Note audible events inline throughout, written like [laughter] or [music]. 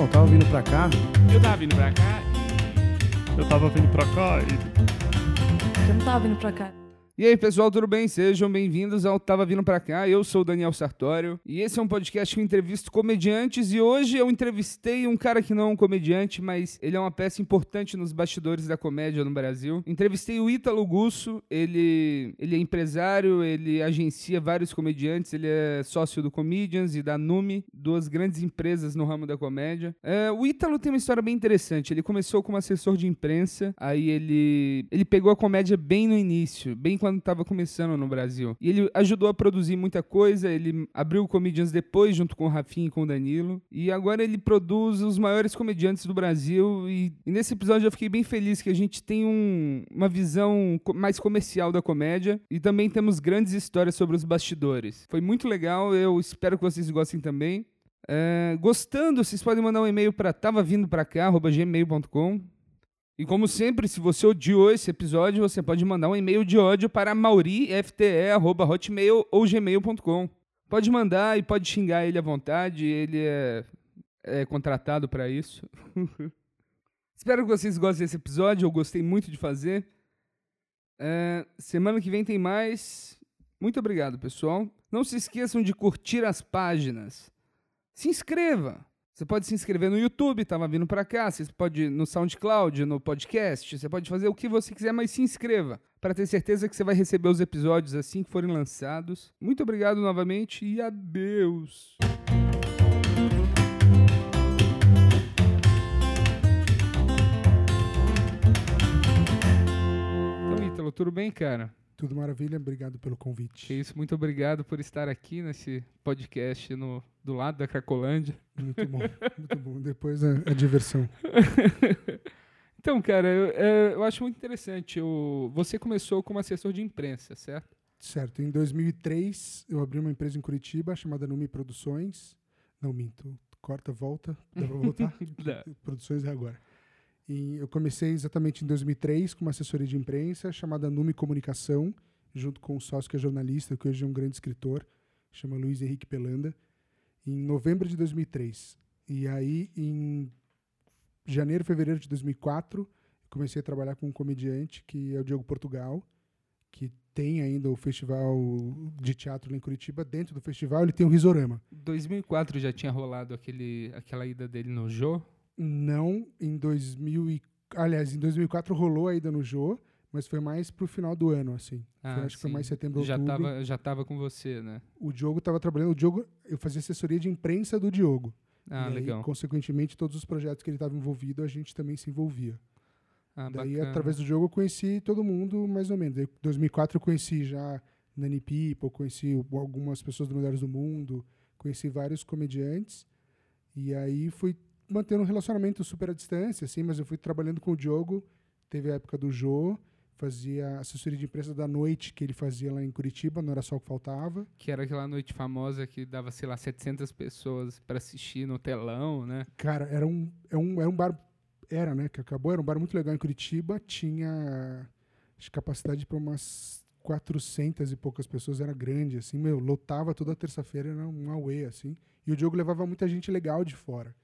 Então, tava vindo pra cá. Eu tava vindo pra cá Eu tava vindo pra cá e. Eu não tava vindo pra cá. E aí, pessoal, tudo bem? Sejam bem-vindos ao Tava Vindo Pra Cá. Eu sou o Daniel Sartório e esse é um podcast que eu entrevisto comediantes. E hoje eu entrevistei um cara que não é um comediante, mas ele é uma peça importante nos bastidores da comédia no Brasil. Entrevistei o Ítalo Gusso, ele, ele é empresário, ele agencia vários comediantes, ele é sócio do Comedians e da Numi, duas grandes empresas no ramo da comédia. É, o Ítalo tem uma história bem interessante. Ele começou como assessor de imprensa, aí ele, ele pegou a comédia bem no início, bem quando estava começando no Brasil. E ele ajudou a produzir muita coisa, ele abriu o Comedians depois, junto com o Rafinha e com o Danilo. E agora ele produz os maiores comediantes do Brasil. E, e nesse episódio eu fiquei bem feliz que a gente tem um- uma visão mais comercial da comédia. E também temos grandes histórias sobre os bastidores. Foi muito legal, eu espero que vocês gostem também. É, gostando, vocês podem mandar um e-mail para tavavindopracá.gmail.com e como sempre, se você odiou esse episódio, você pode mandar um e-mail de ódio para maurifte.hotmail ou gmail.com. Pode mandar e pode xingar ele à vontade, ele é, é contratado para isso. [laughs] Espero que vocês gostem desse episódio, eu gostei muito de fazer. É, semana que vem tem mais. Muito obrigado, pessoal. Não se esqueçam de curtir as páginas. Se inscreva. Você pode se inscrever no YouTube, tava vindo pra cá, você pode no SoundCloud, no podcast, você pode fazer o que você quiser, mas se inscreva para ter certeza que você vai receber os episódios assim que forem lançados. Muito obrigado novamente e adeus. Então, Ítalo, tudo bem, cara? Tudo maravilha, obrigado pelo convite. Que isso, muito obrigado por estar aqui nesse podcast no, do lado da Cracolândia. Muito bom, [laughs] muito bom. Depois a, a diversão. [laughs] Então, cara, eu, é, eu acho muito interessante. Eu, você começou como assessor de imprensa, certo? Certo, em 2003 eu abri uma empresa em Curitiba chamada Numi Produções. Não, minto. Corta, volta. Dá pra voltar? [laughs] Produções é agora. E eu comecei exatamente em 2003 com uma assessoria de imprensa chamada Numi Comunicação, junto com um sócio que é jornalista, que hoje é um grande escritor, chama Luiz Henrique Pelanda, em novembro de 2003. E aí, em janeiro, fevereiro de 2004, eu comecei a trabalhar com um comediante que é o Diogo Portugal, que tem ainda o festival de teatro lá em Curitiba. Dentro do festival, ele tem o Risorama. 2004 já tinha rolado aquele, aquela ida dele no Jô. Não, em 2000 e, aliás, em 2004 rolou a ida no Jô, mas foi mais pro final do ano, assim. Foi, acho que foi sim. mais setembro, já outubro. tava, já tava com você, né? O Diogo estava trabalhando, o Diogo, eu fazia assessoria de imprensa do Diogo. Ah, e aí, legal. consequentemente, todos os projetos que ele estava envolvido, a gente também se envolvia. Ah, Daí, bacana. através do jogo, eu conheci todo mundo, mais ou menos. Em 2004, eu conheci já Nani People, conheci algumas pessoas do Melhores do Mundo, conheci vários comediantes. E aí, fui mantendo um relacionamento super à distância, assim, mas eu fui trabalhando com o Diogo. Teve a época do Jô, fazia assessoria de imprensa da noite, que ele fazia lá em Curitiba, não era só o que faltava. Que era aquela noite famosa que dava, sei lá, 700 pessoas pra assistir no telão, né? Cara, era um, é um, era um bar. Era, né? Que acabou, era um bar muito legal em Curitiba. Tinha acho, capacidade para umas 400 e poucas pessoas. Era grande, assim, meu. Lotava toda terça-feira, era um away, assim. E o Diogo levava muita gente legal de fora.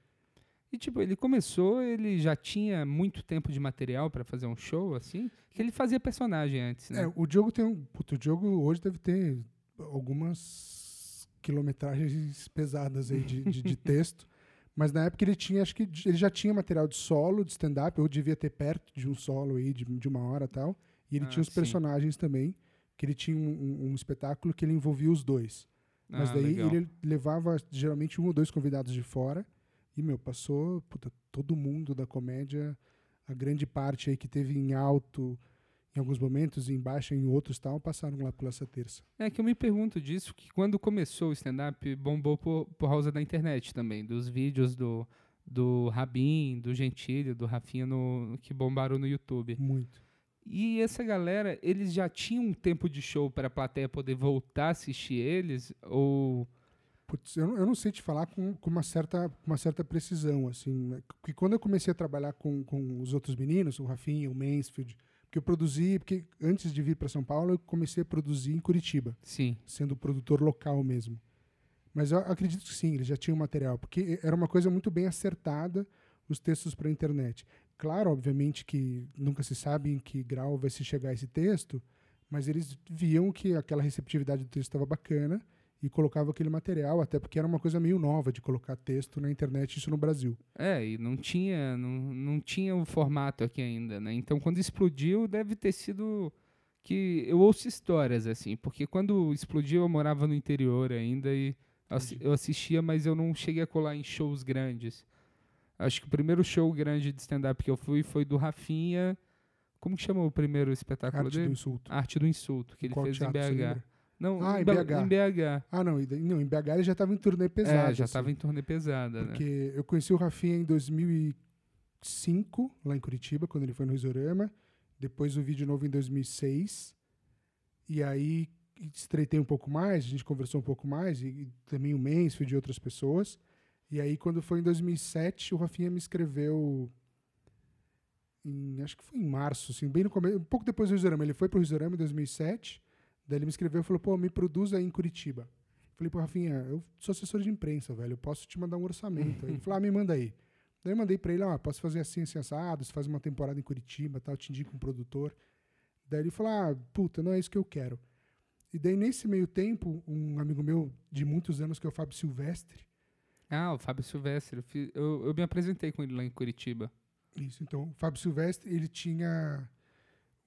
E tipo, ele começou, ele já tinha muito tempo de material pra fazer um show, assim? Que ele fazia personagem antes, né? É, o Diogo tem um. Puto, o Diogo hoje deve ter algumas quilometragens pesadas aí de, de, de [laughs] texto. Mas na época ele tinha, acho que ele já tinha material de solo, de stand-up, eu devia ter perto de um solo aí, de, de uma hora e tal. E ele Ah, tinha os sim. personagens também, que ele tinha um, um- um espetáculo que ele envolvia os dois. Mas Ah, daí legal. ele levava geralmente um ou dois convidados de fora. E, meu, passou puta, todo mundo da comédia, a grande parte aí que teve em alto em alguns momentos, em baixa em outros tal, passaram lá pela essa terça. É que eu me pergunto disso, que quando começou o stand-up, bombou por, por causa da internet também, dos vídeos do, do Rabin, do Gentili, do Rafinha, no, que bombaram no YouTube. Muito. E essa galera, eles já tinham um tempo de show para a plateia poder voltar a assistir eles? Ou. Putz, eu, não- eu não sei te falar com, com uma, certa, uma certa precisão, assim, né? Porque quando eu comecei a trabalhar com, com os outros meninos, o Rafinha, o Mansfield, porque eu produzi, porque antes de vir para São Paulo, eu comecei a produzir em Curitiba, Sim. sendo produtor local mesmo. Mas eu acredito que sim, eles já tinham material, porque era uma coisa muito bem acertada os textos para a internet. Claro, obviamente que nunca se sabe em que grau vai se chegar esse texto, mas eles viam que aquela receptividade do texto estava bacana e colocavam aquele material, até porque era uma coisa meio nova de colocar texto na internet, isso no Brasil. É, e não tinha, não, não tinha o formato aqui ainda, né? Então, quando explodiu, deve ter sido que eu ouço histórias assim, porque quando explodiu eu morava no interior ainda e assi eu assistia, mas eu não cheguei a colar em shows grandes. Acho que o primeiro show grande de stand-up que eu fui foi do Rafinha. Como que chamou o primeiro espetáculo Arte dele? do insulto. Arte do Insulto, que ele Qual fez em BH. Não, Ah, em, em BH. em BH. Ah, não, não, em BH ele já estava em turnê pesado. é, já assim, estava em turnê pesada, né? Porque eu conheci o Rafinha em 2005, lá em Curitiba, quando ele foi no Risorama. Depois o vídeo novo em 2006. E aí estreitei um pouco mais, a gente conversou um pouco mais, e, e também o fui de outras pessoas. E aí, quando foi em 2007, o Rafinha me escreveu. Em, acho que foi em março, assim, bem no começo, um pouco depois do Risorama. Ele foi pro Risorama em 2007. Daí ele me escreveu e falou: pô, me produz aí em Curitiba. Falei, pô, Rafinha, eu sou assessor de imprensa, velho, eu posso te mandar um orçamento. ele falou: ah, me manda aí. Daí eu mandei pra ele: ah, posso fazer assim, assim, assado, você faz uma temporada em Curitiba, tal, te indico um produtor. Daí ele falou: ah, puta, não é isso que eu quero. E daí, nesse meio tempo, um amigo meu de muitos anos, que é o Fábio Silvestre, Ah, o Fábio Silvestre. Eu, fi- eu, eu me apresentei com ele lá em Curitiba. Isso, então, o Fábio Silvestre, ele tinha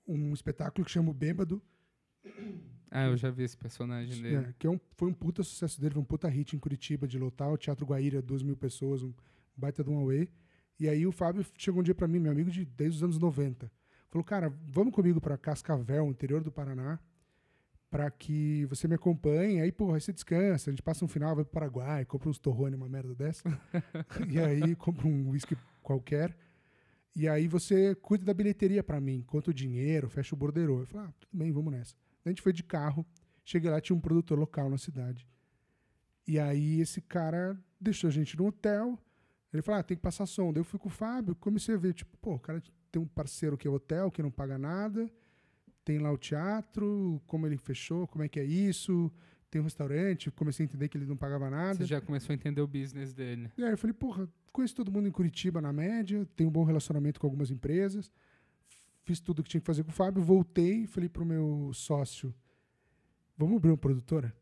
um espetáculo que chama o Bêbado, Ah, eu já vi esse personagem dele. é, que é um, foi um puta sucesso dele, foi um puta hit em Curitiba, de lotar o Teatro Guaíra, duas mil pessoas, um baita de um away. E aí o Fábio chegou um dia pra mim, meu amigo de desde os anos 90, falou, cara, vamos comigo pra Cascavel, interior do Paraná, pra que você me acompanhe, aí, porra, aí você descansa, a gente passa um final, vai pro Paraguai, compra uns torrone, uma merda dessa, [laughs] e aí compra um whisky qualquer, e aí você cuida da bilheteria pra mim, conta o dinheiro, fecha o borderô. Eu falei, ah, tudo bem, vamos nessa. A gente foi de carro, cheguei lá, tinha um produtor local na cidade. E aí esse cara deixou a gente no hotel, ele falou, ah, tem que passar som. Daí eu fui com o Fábio, comecei a ver, tipo, pô, o cara tem um parceiro que é hotel, que não paga nada, tem lá o teatro, como ele fechou, como é que é isso, tem um restaurante, comecei a entender que ele não pagava nada. Você já começou a entender o business dele. E aí eu falei, porra, conheço todo mundo em Curitiba na média, tenho um bom relacionamento com algumas empresas, fiz tudo o que tinha que fazer com o Fábio, voltei e falei pro meu sócio, vamos abrir uma produtora?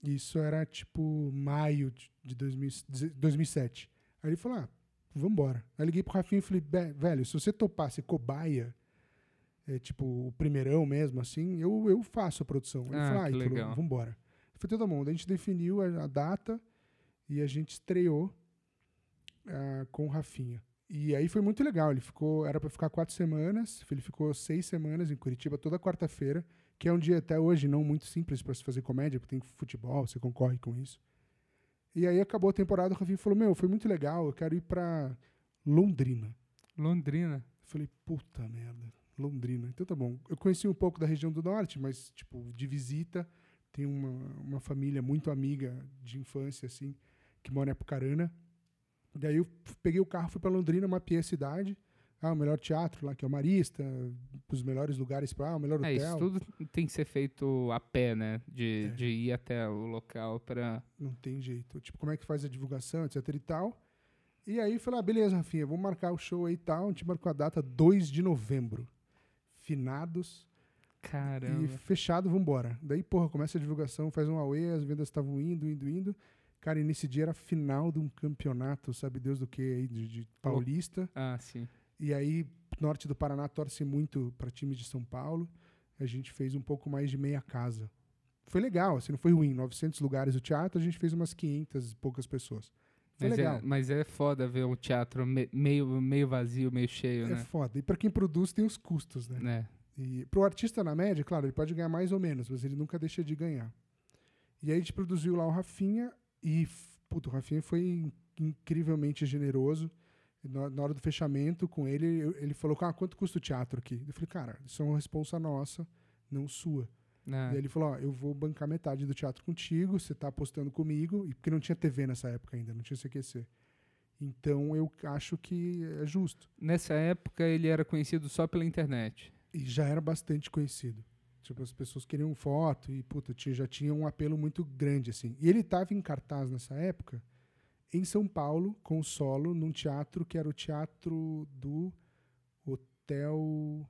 Isso era tipo maio de de 2000 2007. Aí ele falou, ah, vambora. Aí eu liguei pro Rafinha e falei, "Be- velho, se você topar ser cobaia, é, tipo o primeirão mesmo, assim, eu, eu faço a produção. Ele Ah, falou, ah, Ítalo, vambora. Eu falei, todo mundo. A gente definiu a, a data e a gente estreou ah, com o Rafinha. E aí foi muito legal. Ele ficou, era para ficar quatro semanas. Ele ficou seis semanas em Curitiba toda quarta-feira, que é um dia até hoje não muito simples para se fazer comédia, porque tem futebol, você concorre com isso. E aí acabou a temporada, o Rafinha falou: Meu, foi muito legal, eu quero ir para Londrina. Londrina. Eu falei: Puta merda, Londrina. Então tá bom. Eu conheci um pouco da região do norte, mas, tipo, de visita. Tem uma, uma família muito amiga de infância, assim, que mora em Apucarana. Daí eu peguei o carro, fui para Londrina, mapeei a cidade. Ah, o melhor teatro lá, que é o Marista, os melhores lugares para, ah, o melhor É, hotel. isso tudo tem que ser feito a pé, né? De, É. de ir até o local pra. Não tem jeito. Tipo, como é que faz a divulgação, etc e tal. E aí falei, ah, beleza, Rafinha, vamos marcar o show aí e tal. A gente marcou a data 2 de novembro. Finados Caramba. e fechado, vambora. Daí, porra, começa a divulgação, faz um away, as vendas estavam indo, indo, indo. Cara, e nesse dia era final de um campeonato, sabe Deus do que aí, de, de paulista. Ah, sim. E aí, norte do Paraná torce muito para times de São Paulo. A gente fez um pouco mais de meia casa. Foi legal, assim, não foi ruim. 900 lugares o teatro, a gente fez umas 500 e poucas pessoas. Foi Mas legal. é, mas é foda ver o teatro me- meio, meio vazio, meio cheio, É né? foda. E para quem produz, tem os custos, né? né? E pro artista na média, claro, ele pode ganhar mais ou menos, mas ele nunca deixa de ganhar. E aí a gente produziu lá o Rafinha e, puto, o Rafinha foi in- incrivelmente generoso. Na, na hora do fechamento com ele, ele falou, ah, quanto custa o teatro aqui? Eu falei, cara, isso é uma responsa nossa, não sua. Aí ele falou, ó, eu vou bancar metade do teatro contigo, você tá apostando comigo, e porque não tinha TV nessa época ainda, não tinha CQC. Então eu acho que é justo. Nessa época ele era conhecido só pela internet. E já era bastante conhecido. Tipo, as pessoas queriam foto e, puta, tinha, já tinha um apelo muito grande, assim. E ele tava em cartaz nessa época em São Paulo, com o solo, num teatro que era o Teatro do Hotel.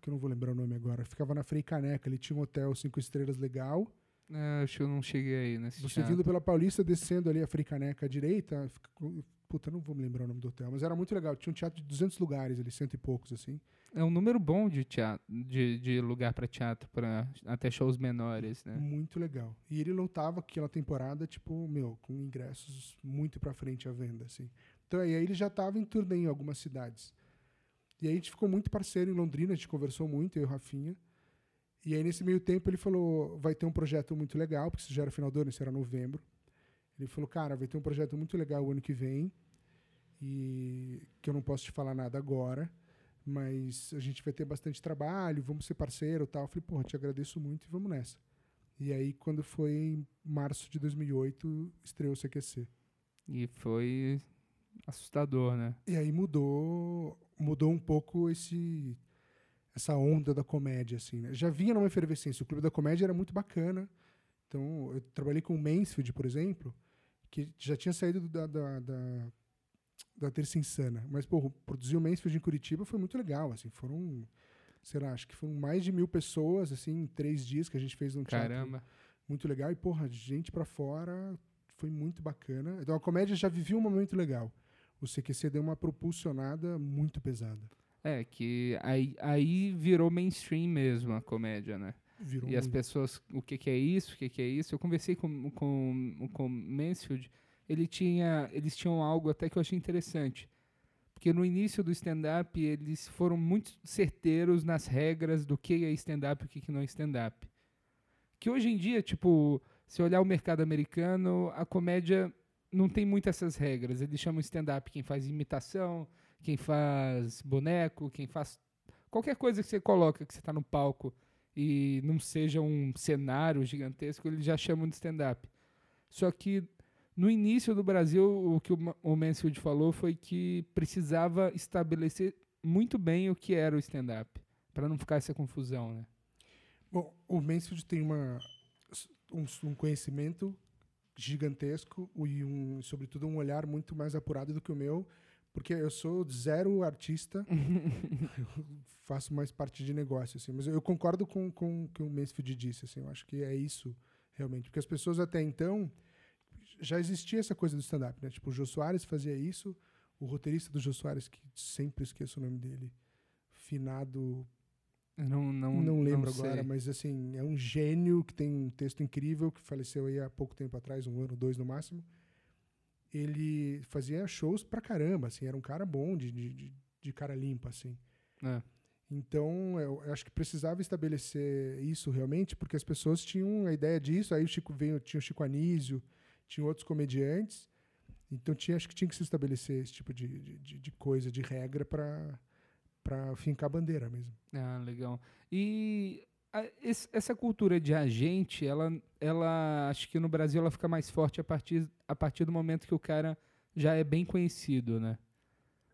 que eu não vou lembrar o nome agora. Ficava na Frei Caneca. Ele tinha um hotel cinco estrelas legal. É, acho que eu não cheguei aí nesse Você teatro. vindo pela Paulista, descendo ali a Frei Caneca à direita. Puta, não vou me lembrar o nome do hotel, mas era muito legal. Tinha um teatro de 200 lugares ali, cento e poucos, assim. É um número bom de, teatro, de, de lugar para teatro, para até shows menores, né? Muito legal. E ele lotava aquela temporada, tipo, meu, com ingressos muito pra frente à venda, assim. Então, aí ele já tava em turnê em algumas cidades. E aí a gente ficou muito parceiro em Londrina, a gente conversou muito, eu e o Rafinha. E aí, nesse meio tempo, ele falou, vai ter um projeto muito legal, porque isso já era final do ano, isso era novembro. Ele falou, cara, vai ter um projeto muito legal o ano que vem, e que eu não posso te falar nada agora, mas a gente vai ter bastante trabalho, vamos ser parceiro e tal. Eu falei, porra, te agradeço muito e vamos nessa. E aí, quando foi em março de 2008, estreou o CQC. E foi assustador, né? E aí mudou, mudou um pouco esse essa onda da comédia, assim, né? Já vinha numa efervescência. O Clube da Comédia era muito bacana. Então, eu trabalhei com o Mansfield, por exemplo, que já tinha saído da, da, da, da Terça Insana. Mas, pô, produzir o Mansfield em Curitiba foi muito legal, assim. Foram, sei lá, acho que foram mais de mil pessoas, assim, em três dias que a gente fez teatro Caramba. muito legal. E, porra, gente pra fora, foi muito bacana. Então a comédia já vivia um momento legal. O CQC deu uma propulsionada muito pesada. É, que aí, aí virou mainstream mesmo a comédia, né? Virou E as muito. pessoas, o que, que é isso, o que, que é isso? Eu conversei com, com, com o Mansfield, ele tinha, eles tinham algo até que eu achei interessante. Porque no início do stand-up, eles foram muito certeiros nas regras do que é stand-up e o que, não é stand-up. Que hoje em dia, tipo, se olhar o mercado americano, a comédia não tem muito essas regras. Eles chamam stand-up quem faz imitação, quem faz boneco, quem faz qualquer coisa que você coloca, que você está no palco e não seja um cenário gigantesco, eles já chamam de stand-up. Só que no início do Brasil, o que o Ma- o Mansfield falou foi que precisava estabelecer muito bem o que era o stand-up, para não ficar essa confusão, né? Bom, o Mansfield tem uma, um, um conhecimento gigantesco e, um, sobretudo, um olhar muito mais apurado do que o meu, porque eu sou zero artista, [laughs] eu faço mais parte de negócio, assim. Mas eu concordo com, com o que o Mansfield disse, assim. Eu acho que é isso, realmente. Porque as pessoas até então... Já existia essa coisa do stand-up, né? Tipo, o Jô Soares fazia isso, o roteirista do Jô Soares, que sempre esqueço o nome dele, finado Não, não, não lembro sei. agora, mas assim, é um gênio que tem um texto incrível, que faleceu aí há pouco tempo atrás, um ano, dois no máximo. Ele fazia shows pra caramba, assim, era um cara bom, de, de, de- cara limpa, assim. É. Então, eu, eu acho que precisava estabelecer isso realmente, porque as pessoas tinham a ideia disso, aí o Chico veio, tinha o Chico Anísio, tinha outros comediantes, então tinha, acho que tinha que se estabelecer esse tipo de, de, de- coisa, de regra para para fincar a bandeira mesmo. Ah, legal. E a- esse- essa cultura de agente, ela, ela acho que no Brasil ela fica mais forte a partir, a partir do momento que o cara já é bem conhecido, né?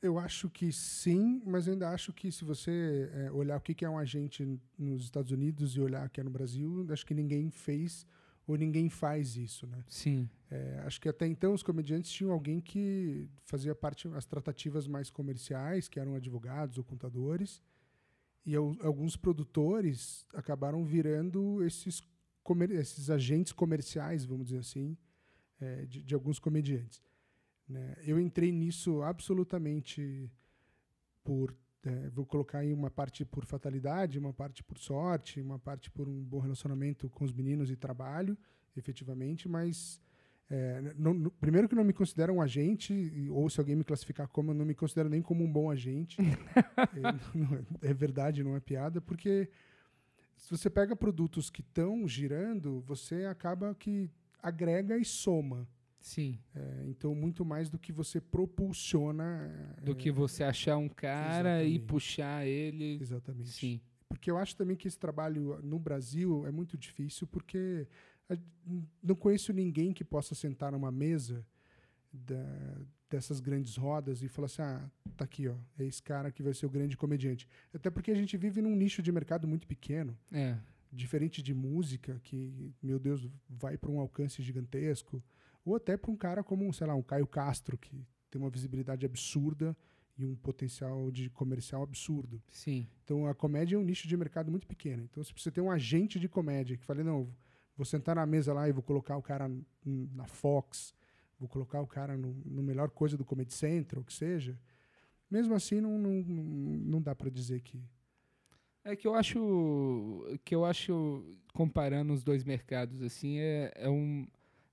Eu acho que sim, mas eu ainda acho que se você é, olhar o que que é um agente nos Estados Unidos e olhar aqui no Brasil, acho que ninguém fez ou ninguém faz isso, né? Sim. É, acho que até então os comediantes tinham alguém que fazia parte das tratativas mais comerciais, que eram advogados ou contadores, e al- alguns produtores acabaram virando esses, comer- esses agentes comerciais, vamos dizer assim, é, de, de alguns comediantes. né? Eu entrei nisso absolutamente por é, vou colocar aí uma parte por fatalidade, uma parte por sorte, uma parte por um bom relacionamento com os meninos e trabalho, efetivamente, mas é, não- não- primeiro que não me considero um agente, ou se alguém me classificar como, eu não me considero nem como um bom agente. [laughs] é, é- é verdade, não é piada, porque se você pega produtos que estão girando, você acaba que agrega e soma. Sim. É, então, muito mais do que você propulsiona. Do é, que você achar um cara e exatamente. puxar ele. Exatamente. Sim. Porque eu acho também que esse trabalho no Brasil é muito difícil, porque não conheço ninguém que possa sentar numa mesa da- dessas grandes rodas e falar assim: ah, tá aqui, ó, é esse cara que vai ser o grande comediante. Até porque a gente vive num nicho de mercado muito pequeno. É. diferente de música, que, meu Deus, vai para um alcance gigantesco, ou até para um cara como, sei lá, um Caio Castro, que tem uma visibilidade absurda e um potencial de comercial absurdo. Sim. Então a comédia é um nicho de mercado muito pequeno. Então se você tem um agente de comédia que fala, não, vou sentar na mesa lá e vou colocar o cara na Fox, vou colocar o cara no, no melhor coisa do Comedy Central, o que seja, mesmo assim não, não, não dá para dizer que é que eu acho que eu acho comparando os dois mercados assim é, é um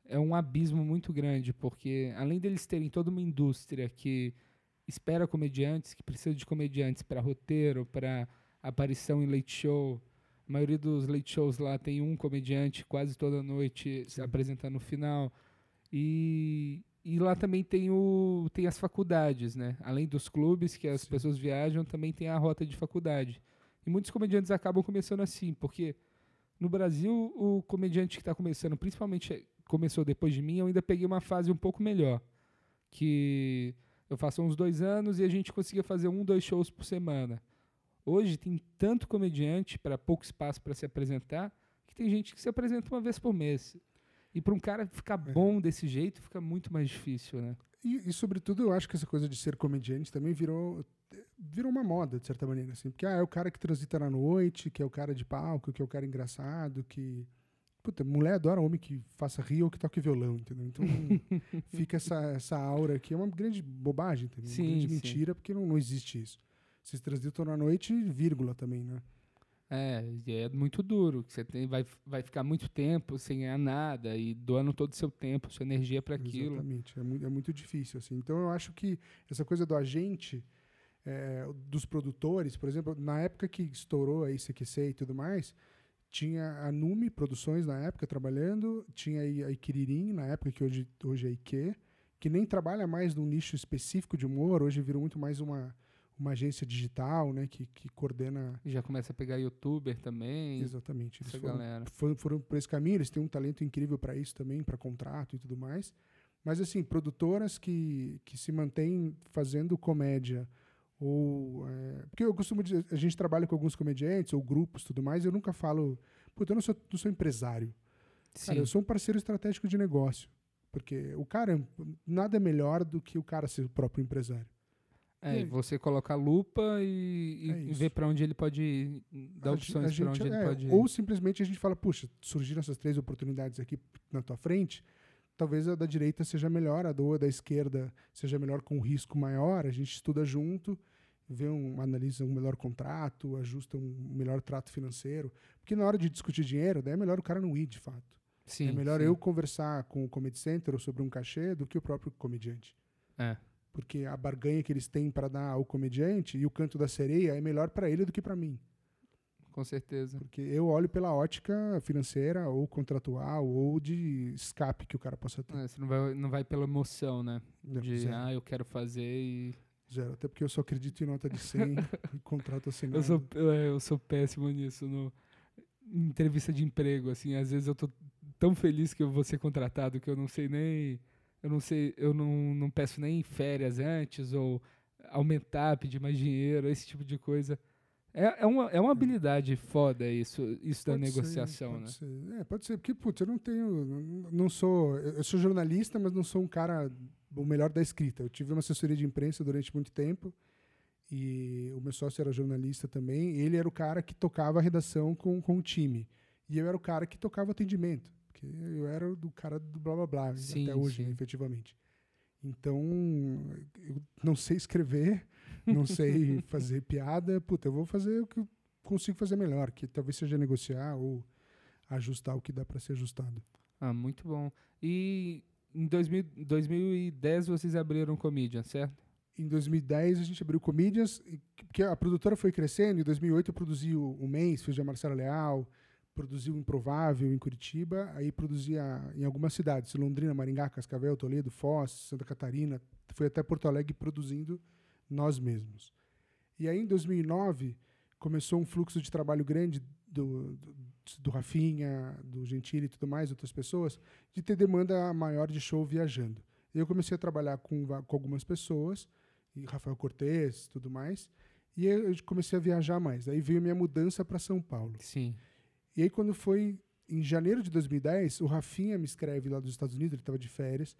é um abismo muito grande porque além deles terem toda uma indústria que espera comediantes, que precisa de comediantes para roteiro, para aparição em late show. A maioria dos late shows lá tem um comediante quase toda noite Sim. se apresentando no final. E, e lá também tem, o, tem as faculdades, né? Além dos clubes que as Sim. pessoas viajam, também tem a rota de faculdade. E muitos comediantes acabam começando assim, porque no Brasil o comediante que está começando, principalmente começou depois de mim, eu ainda peguei uma fase um pouco melhor. Que eu faço uns dois anos e a gente conseguia fazer um, dois shows por semana. Hoje tem tanto comediante para pouco espaço para se apresentar que tem gente que se apresenta uma vez por mês. E para um cara ficar é. bom desse jeito fica muito mais difícil, né? E, e, sobretudo eu acho que essa coisa de ser comediante também virou virou uma moda de certa maneira assim, porque ah, é o cara que transita na noite, que é o cara de palco, que é o cara engraçado, que Puta, mulher adora homem que faça rir ou que toque violão, entendeu? Então [laughs] fica essa, essa aura que é uma grande bobagem, entendeu? Sim, uma grande sim. mentira, porque não, não existe isso. Vocês transitam na noite, vírgula também, né? É, é muito duro. Você tem, vai, vai ficar muito tempo sem ganhar nada e doando todo o seu tempo, sua energia para aquilo. Exatamente, é muito, é muito difícil. Assim. Então eu acho que essa coisa do agente, é, dos produtores, por exemplo, na época que estourou a ICQC e tudo mais, tinha a Nume Produções na época trabalhando, tinha a Ikiririm na época, que hoje, hoje é Ike, que nem trabalha mais num nicho específico de humor, hoje virou muito mais uma, uma agência digital, né, que, que coordena... E já começa a pegar youtuber também. Exatamente. Essa foram, galera. Foram, foram por esse caminho, eles têm um talento incrível para isso também, para contrato e tudo mais. Mas, assim, produtoras que, que se mantêm fazendo comédia ou, é, porque eu costumo dizer, a gente trabalha com alguns comediantes ou grupos tudo mais, eu nunca falo, puta, eu não sou, não sou empresário. Sim. Cara, eu sou um parceiro estratégico de negócio. Porque o cara, nada é melhor do que o cara ser o próprio empresário. É, e você coloca a lupa e, e é ver para onde ele pode ir, dar opções para onde é, ele pode ir. Ou simplesmente a gente fala, puxa, surgiram essas três oportunidades aqui na tua frente, talvez a da direita seja melhor, a do, da esquerda seja melhor com um risco maior, a gente estuda junto, vê um, analisa um melhor contrato, ajusta um melhor trato financeiro. Porque na hora de discutir dinheiro, daí é melhor o cara não ir, de fato. Sim, é melhor sim. eu conversar com o Comedy Center sobre um cachê do que o próprio comediante. É. Porque a barganha que eles têm para dar ao comediante e o canto da sereia é melhor para ele do que para mim com certeza. Porque eu olho pela ótica financeira ou contratual ou de escape que o cara possa ter. É, você não vai, não vai pela emoção, né? Não, de, zero. ah, eu quero fazer e... Zero, até porque eu só acredito em nota de 100 [laughs] e contrato assinado. Eu sou, eu sou péssimo nisso, no em entrevista de emprego, assim, às vezes eu tô tão feliz que eu vou ser contratado que eu não sei nem... Eu não sei, eu não, não peço nem férias antes ou aumentar, pedir mais dinheiro, esse tipo de coisa. É, é, uma, é uma habilidade foda isso, isso da negociação, ser, né? Ser. É, pode ser, porque, putz, eu não tenho. Não sou. Eu sou jornalista, mas não sou um cara o melhor da escrita. Eu tive uma assessoria de imprensa durante muito tempo e o meu sócio era jornalista também. ele era o cara que tocava a redação com, com o time. E eu era o cara que tocava o atendimento. Porque eu era do cara do blá blá blá, sim, até hoje, né, efetivamente. Então, eu não sei escrever não sei fazer piada, puta, eu vou fazer o que eu consigo fazer melhor, que talvez seja negociar ou ajustar o que dá para ser ajustado. Ah, muito bom. E em 2000, 2010 vocês abriram Comedian, certo? Em 2010 a gente abriu Comedians, porque a produtora foi crescendo. Em 2008 eu produzi o, o Mês, fiz a Marcela Leal, produzi o Improvável em Curitiba, aí produzia em algumas cidades, Londrina, Maringá, Cascavel, Toledo, Foz, Santa Catarina, fui até Porto Alegre produzindo nós mesmos. E aí, em 2009, começou um fluxo de trabalho grande do, do, do Rafinha, do Gentili e tudo mais, outras pessoas, de ter demanda maior de show viajando. Eu comecei a trabalhar com, com algumas pessoas, e Rafael Cortez tudo mais, e eu comecei a viajar mais. Aí veio minha mudança para São Paulo. Sim. E aí, quando foi em janeiro de 2010, o Rafinha me escreve lá dos Estados Unidos, ele estava de férias,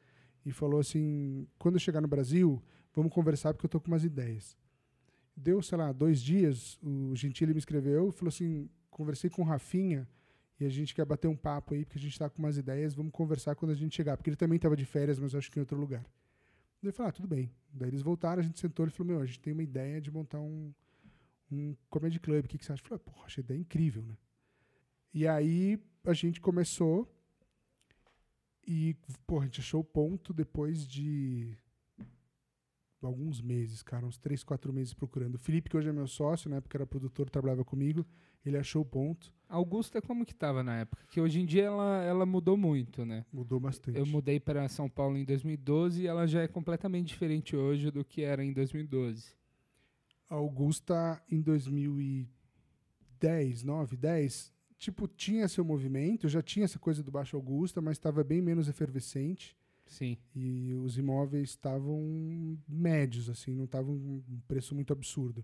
e falou assim: quando eu chegar no Brasil, vamos conversar porque eu tô com umas ideias. Deu, sei lá, dois dias, o Gentili me escreveu e falou assim: conversei com o Rafinha e a gente quer bater um papo aí porque a gente está com umas ideias, vamos conversar quando a gente chegar. Porque ele também estava de férias, mas acho que em outro lugar. Daí eu falei: ah, tudo bem. Daí eles voltaram, a gente sentou e falou: meu, a gente tem uma ideia de montar um, um comedy club. O que, que você acha? Eu falei: porra, achei ideia incrível, né? E aí a gente começou e, pô, a gente achou o ponto depois de alguns meses, cara, uns três, quatro meses procurando. O Felipe, que hoje é meu sócio, na época era produtor, trabalhava comigo, ele achou o ponto. Augusta, como que tava na época? Que hoje em dia ela, ela mudou muito, né? Mudou bastante. Eu mudei para São Paulo em 2012 e ela já é completamente diferente hoje do que era em 2012. A Augusta, em 2010, 9, 10, tipo, tinha seu movimento, já tinha essa coisa do Baixo Augusta, mas estava bem menos efervescente. Sim. E os imóveis estavam médios, assim, não estavam um preço muito absurdo.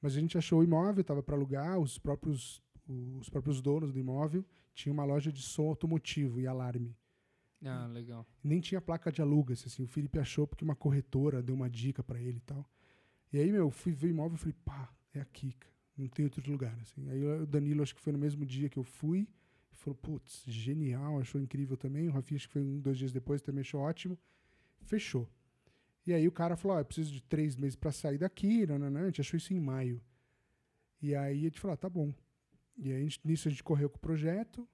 Mas a gente achou o imóvel, estava para alugar, os próprios, os próprios donos do imóvel tinham uma loja de som automotivo e alarme. Ah, legal. Nem tinha placa de alugas, assim, o Felipe achou porque uma corretora deu uma dica para ele e tal. E aí, meu, fui ver o imóvel e falei, pá, é aqui, cara. Não tem outro lugar, assim. Aí o Danilo, acho que foi no mesmo dia que eu fui, falou, putz, genial, achou incrível também. O Rafinha, acho que foi um, dois dias depois, também achou ótimo. Fechou. E aí o cara falou, ó, eu preciso de três meses para sair daqui, nananã. a gente achou isso em maio. E aí a gente falou, ah, tá bom. E aí nisso a gente correu com o projeto,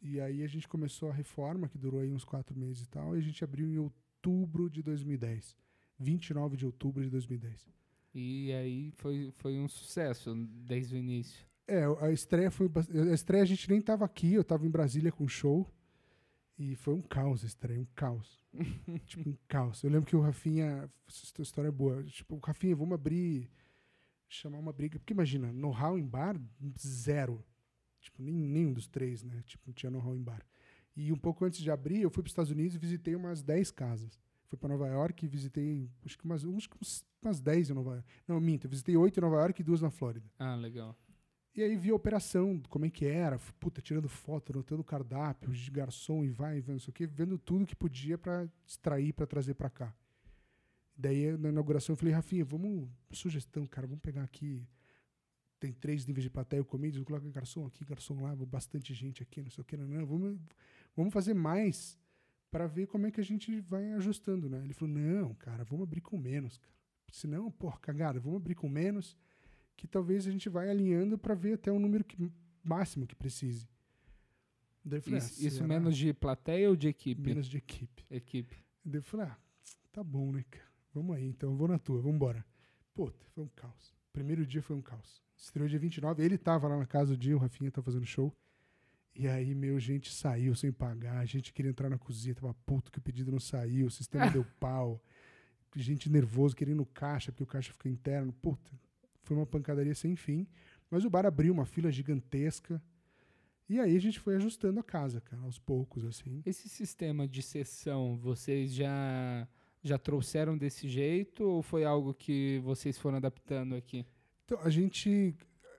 e aí a gente começou a reforma, que durou aí uns quatro meses e tal, e a gente abriu em outubro de 2010. 29 de outubro de 2010. E aí foi, foi um sucesso desde o início. É, a estreia foi. A estreia a gente nem tava aqui, eu tava em Brasília com show. E foi um caos a estreia, um caos. [laughs] tipo, um caos. Eu lembro que o Rafinha. Essa história é boa. Tipo, o Rafinha, vamos abrir. Chamar uma briga. Porque imagina, know-how em bar, zero. Tipo, nem, nenhum dos três, né? Tipo, não tinha know-how em bar. E um pouco antes de abrir, eu fui para os Estados Unidos e visitei umas 10 casas. Fui para Nova York e visitei, acho que umas, que umas 10 em Nova York. Não, minto, eu visitei 8 em Nova York e duas na Flórida. Ah, legal. E aí vi a operação, como é que era, puta, tirando foto, anotando cardápio, de garçom e vai, vendo isso aqui, vendo tudo que podia para extrair, para trazer para cá. Daí na inauguração eu falei, Rafinha, vamos, sugestão, cara, vamos pegar aqui, tem três níveis de plateia, comida, coloca garçom aqui, garçom lá, bastante gente aqui, não sei o que, não, não, vamos, vamos fazer mais para ver como é que a gente vai ajustando, né? Ele falou, não, cara, vamos abrir com menos, cara. Senão, porra, cagada, vamos abrir com menos, que talvez a gente vai alinhando para ver até o número que, máximo que precise. Daí falei, isso, ah, isso menos de plateia ou de equipe? Menos de equipe. Equipe. Daí eu falei, ah, tá bom, né, cara? Vamos aí, então, eu vou na tua, vamos embora. Puta, foi um caos. Primeiro dia foi um caos. Estreou dia 29, ele tava lá na casa do dia, o Rafinha tava fazendo show. E aí, meu, gente saiu sem pagar, a gente queria entrar na cozinha, tava puto que o pedido não saiu, o sistema [laughs] deu pau. Gente nervoso, querendo caixa, porque o caixa fica interno. Puta, foi uma pancadaria sem fim. Mas o bar abriu uma fila gigantesca. E aí a gente foi ajustando a casa, cara, aos poucos, assim. Esse sistema de sessão, vocês já já trouxeram desse jeito ou foi algo que vocês foram adaptando aqui? Então, a gente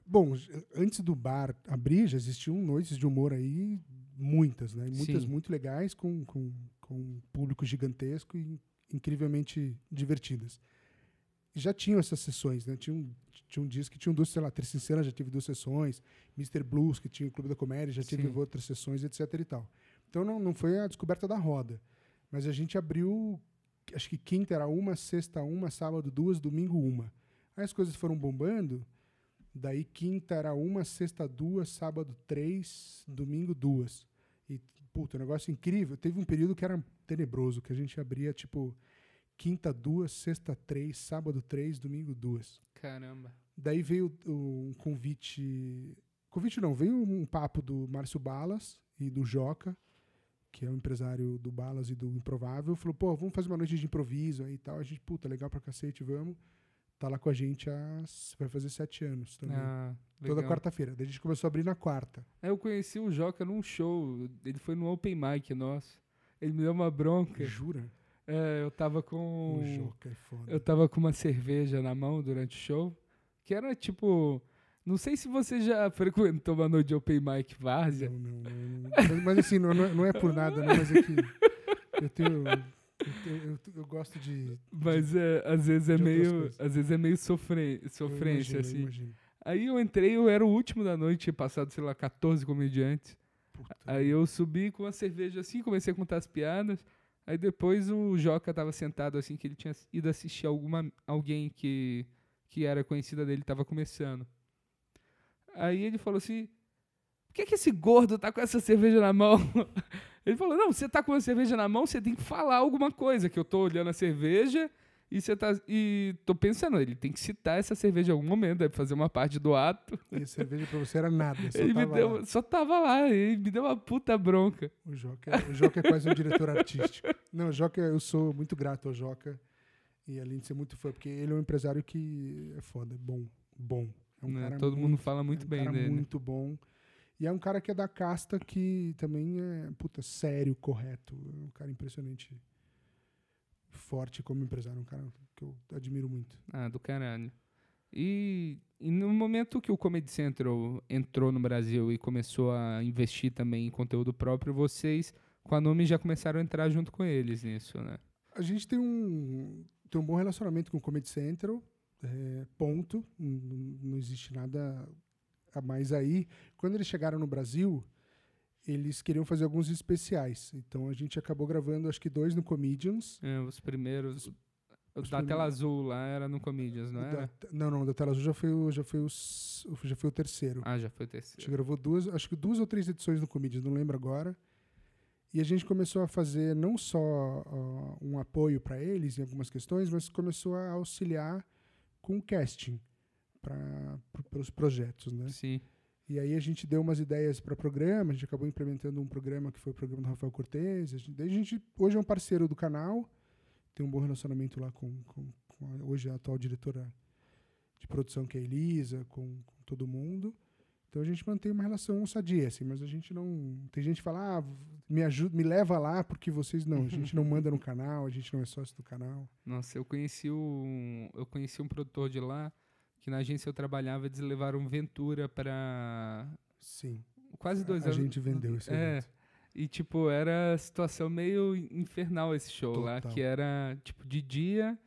Bom, antes do bar abrir, já existiam noites de humor aí, muitas, né? Muitas Sim. muito legais, com, com, com um público gigantesco e incrivelmente divertidas. Já tinham essas sessões, né? Tinha um, tinha um disco que tinha duas, sei lá, Três Sinceras já teve duas sessões, Mr. Blues, que tinha o Clube da Comédia, já Sim. outras sessões, etc e tal. Então não, não foi a descoberta da roda. Mas a gente abriu, acho que quinta era uma, sexta uma, sábado duas, domingo uma. Aí as coisas foram bombando Daí quinta era uma, sexta duas, sábado três, domingo duas. E, puta, um negócio incrível. Teve um período que era tenebroso, que a gente abria, tipo, quinta duas, sexta três, sábado três, domingo duas. Caramba. Daí veio um convite... Convite não, veio um papo do Márcio Balas e do Joca, que é o empresário do Balas e do Improvável. Falou, pô, vamos fazer uma noite de improviso aí e tal. A gente, puta, legal pra cacete, vamos tá lá com a gente há. Vai fazer sete anos também. Ah, Toda quarta-feira. Daí a gente começou a abrir na quarta. Eu conheci o Joca num show. Ele foi no Open Mic nosso. Ele me deu uma bronca. Jura? É, eu tava com. O Joca é foda. Eu tava com uma cerveja na mão durante o show. Que era tipo. Não sei se você já frequentou uma noite de Open Mic Várzea. Não, não, não. Mas, mas assim, não, não é- não é por nada, não, mas é que eu tenho. Eu, eu- eu gosto de. Mas é, às vezes é de meio. Às vezes é meio sofrê, eu sofrência, eu assim. imagino. Aí eu entrei, eu era o último da noite, tinha passado, sei lá, 14 comediantes. Puta. Aí eu subi com uma cerveja assim, comecei a contar as piadas. Aí depois o Joca tava sentado assim, que ele tinha ido assistir alguma, alguém que, que era conhecida dele, tava começando. Aí ele falou assim: Por que, que esse gordo tá com essa cerveja na mão? [laughs] Ele falou: Não, você tá com a cerveja na mão, você tem que falar alguma coisa. Que eu tô olhando a cerveja e você tá. E tô pensando, ele tem que citar essa cerveja em algum momento, deve fazer uma parte do ato. E a cerveja pra você era nada. Só ele me deu, lá. só tava lá, ele me deu uma puta bronca. O Joca, o Joca é quase um diretor artístico. Não, o Joca, eu sou muito grato ao Joca. E além de ser muito fã, porque ele é um empresário que é foda, é bom. Bom. É um né? cara Todo mundo fala muito é um bem cara dele. muito bom. E é um cara que é da casta que também é, puta, sério, correto. É um cara impressionante. Forte como empresário. Um cara que eu admiro muito. Ah, do caralho. E, e no momento que o Comedy Central entrou no Brasil e começou a investir também em conteúdo próprio, vocês, com a Nome, já começaram a entrar junto com eles nisso, né? A gente tem um, tem um bom relacionamento com o Comedy Central, é, ponto. N- Não existe nada a mais aí. Quando eles chegaram no Brasil, eles queriam fazer alguns especiais. Então a gente acabou gravando, acho que dois no Comedians. É, os primeiros. o os da primeiros- tela azul lá era no Comedians, não da te- não, não, da Tela Azul já foi o, já foi o, já foi o terceiro. Ah, já foi o A gente terceiro. gravou duas, acho que duas ou três edições no Comedians, não lembro agora. E a gente começou a fazer não só ó, um apoio para eles em algumas questões, mas começou a auxiliar com o casting para os projetos, né? Sim. E aí a gente deu umas ideias para programa, a gente acabou implementando um programa que foi o programa do Rafael Cortez. A gente, daí a gente hoje é um parceiro do canal, tem um bom relacionamento lá com, com, com a, hoje a atual diretora de produção que é a Elisa, com, com todo mundo. Então a gente mantém uma relação sadia, assim, mas a gente não. Tem gente que fala, ah, me ajuda, me leva lá, porque vocês não. A [laughs] gente não manda no canal, a gente não é sócio do canal. Nossa, eu conheci um, eu conheci um produtor de lá que na agência eu trabalhava, eles levaram Ventura pra Sim. quase dois a anos. gente vendeu esse É, evento. E, tipo, era situação meio infernal esse show lá, Total. que era, tipo, de dia,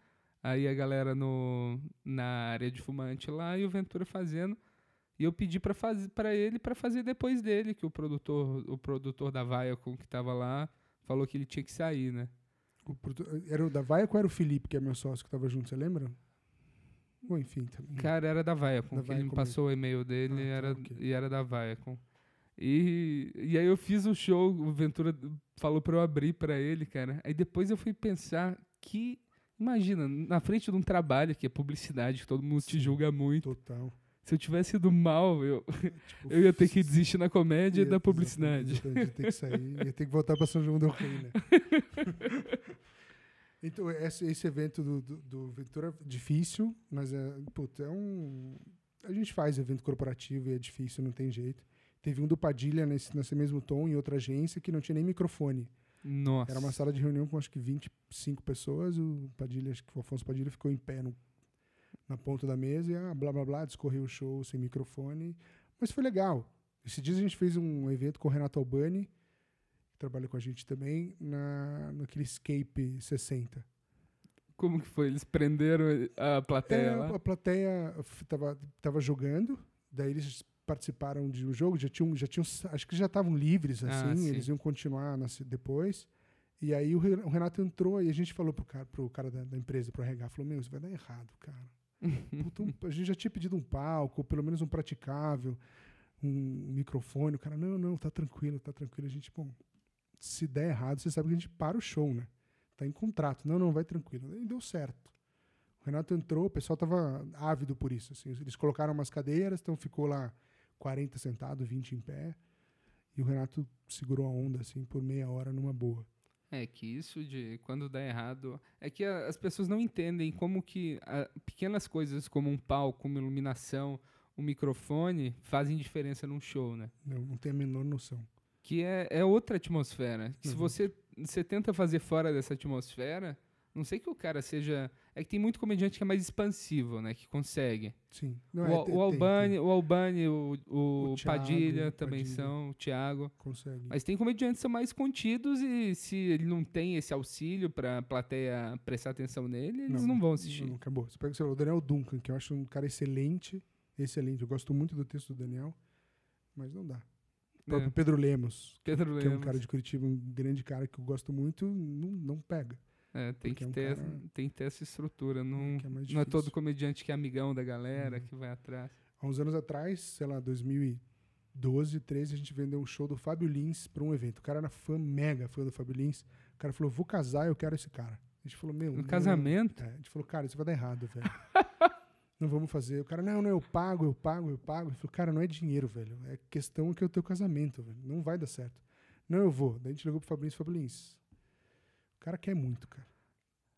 aí a galera no, na área de fumante lá e o Ventura fazendo. E eu pedi pra fazer para ele para fazer depois dele, que o produtor, o produtor da Viacom que tava lá falou que ele tinha que sair, né? O era o da Vaiaco ou era o Felipe, que é meu sócio, que tava junto, você lembra? Ou enfim, também. Cara, era da Viacom, Da que ele me Viacom passou o e-mail dele Ah, tá, era, ok. e era da Viacom. E, e aí eu fiz o show, o Ventura falou pra eu abrir pra ele, cara. Aí depois eu fui pensar que, imagina, na frente de um trabalho que é publicidade, que todo mundo te Sim. julga muito. Total. Se eu tivesse ido mal, eu, [laughs] Tipo, eu ia ter que desistir na comédia e da publicidade. Ia ter que sair, ia ter que voltar para São João del Rei, né? [laughs] então, esse, esse evento do, do, do Ventura é difícil, mas é, puta, é um. A gente faz evento corporativo e é difícil, não tem jeito. Teve um do Padilha nesse, nesse mesmo tom, em outra agência, que não tinha nem microfone. Nossa. Era uma sala de reunião com acho que 25 pessoas. O Padilha, acho que o Afonso Padilha ficou em pé no- na ponta da mesa e ah, blá blá blá, discorreu o show sem microfone. Mas foi legal. Esses dias a gente fez um evento com o Renato Albani, trabalha com a gente também, na, naquele Escape 60. Como que foi? Eles prenderam a plateia É, lá? a plateia tava, tava jogando, daí eles participaram de um jogo, já tinham, já tinham, acho que já estavam livres, Ah, assim, sim. eles iam continuar na depois. E aí o Re- o Renato entrou e a gente falou pro cara, pro cara da, da empresa, pro RH, falou, meu, isso vai dar errado, cara. [laughs] Puta, um- a gente já tinha pedido um palco, pelo menos um praticável, um microfone. O cara, não, não, tá tranquilo, tá tranquilo. A gente, bom, se der errado, você sabe que a gente para o show, né? Tá em contrato. Não, não, vai tranquilo. E deu certo. O Renato entrou, o pessoal tava ávido por isso. Assim, eles colocaram umas cadeiras, então ficou lá 40 sentado, 20 em pé. E o Renato segurou a onda, assim, por meia hora numa boa. É que isso de quando dá errado. É que a- as pessoas não entendem como que ah, pequenas coisas como um palco, uma iluminação, um microfone fazem diferença num show, né? Não, não tem a menor noção. Que é, é outra atmosfera. Se Uhum. você, você tenta fazer fora dessa atmosfera, Não sei que o cara seja. É que tem muito comediante que é mais expansivo, né? Que consegue. Sim. Não, o, é, tem- o tem- Albani, tem. o, Albani o, o, O Thiago, Padilha também Padilha. são, o Thiago. Consegue. Mas tem comediantes que são mais contidos e se ele não tem esse auxílio pra plateia prestar atenção nele, eles não, vão assistir. Não, acabou. Você pega o Daniel Duncan, que eu acho um cara excelente. Excelente. Eu gosto muito do texto do Daniel. Mas não dá. O próprio É. Pedro Lemos, Pedro que é um Lemos. cara de Curitiba, um grande cara que eu gosto muito, não, não pega. É, tem que, é um ter, cara- tem que ter essa estrutura. Não, é mais não é todo comediante que é amigão da galera, Uhum. que vai atrás. Há uns anos atrás, sei lá, 2012, 13, a gente vendeu um show do Fábio Lins para um evento. O cara era fã, mega fã do Fábio Lins. O cara falou, vou casar, eu quero esse cara. A gente falou, meu... No não. casamento, É, a gente falou, cara, isso vai dar errado, velho. [laughs] não vamos fazer. O cara, não, não, eu pago, eu pago, eu pago. Ele falou, cara, não é dinheiro, velho. É questão que é o teu casamento, velho. Não vai dar certo. Não, eu vou. Daí a gente ligou pro Fabrício e falou, Lins, o cara quer muito, cara.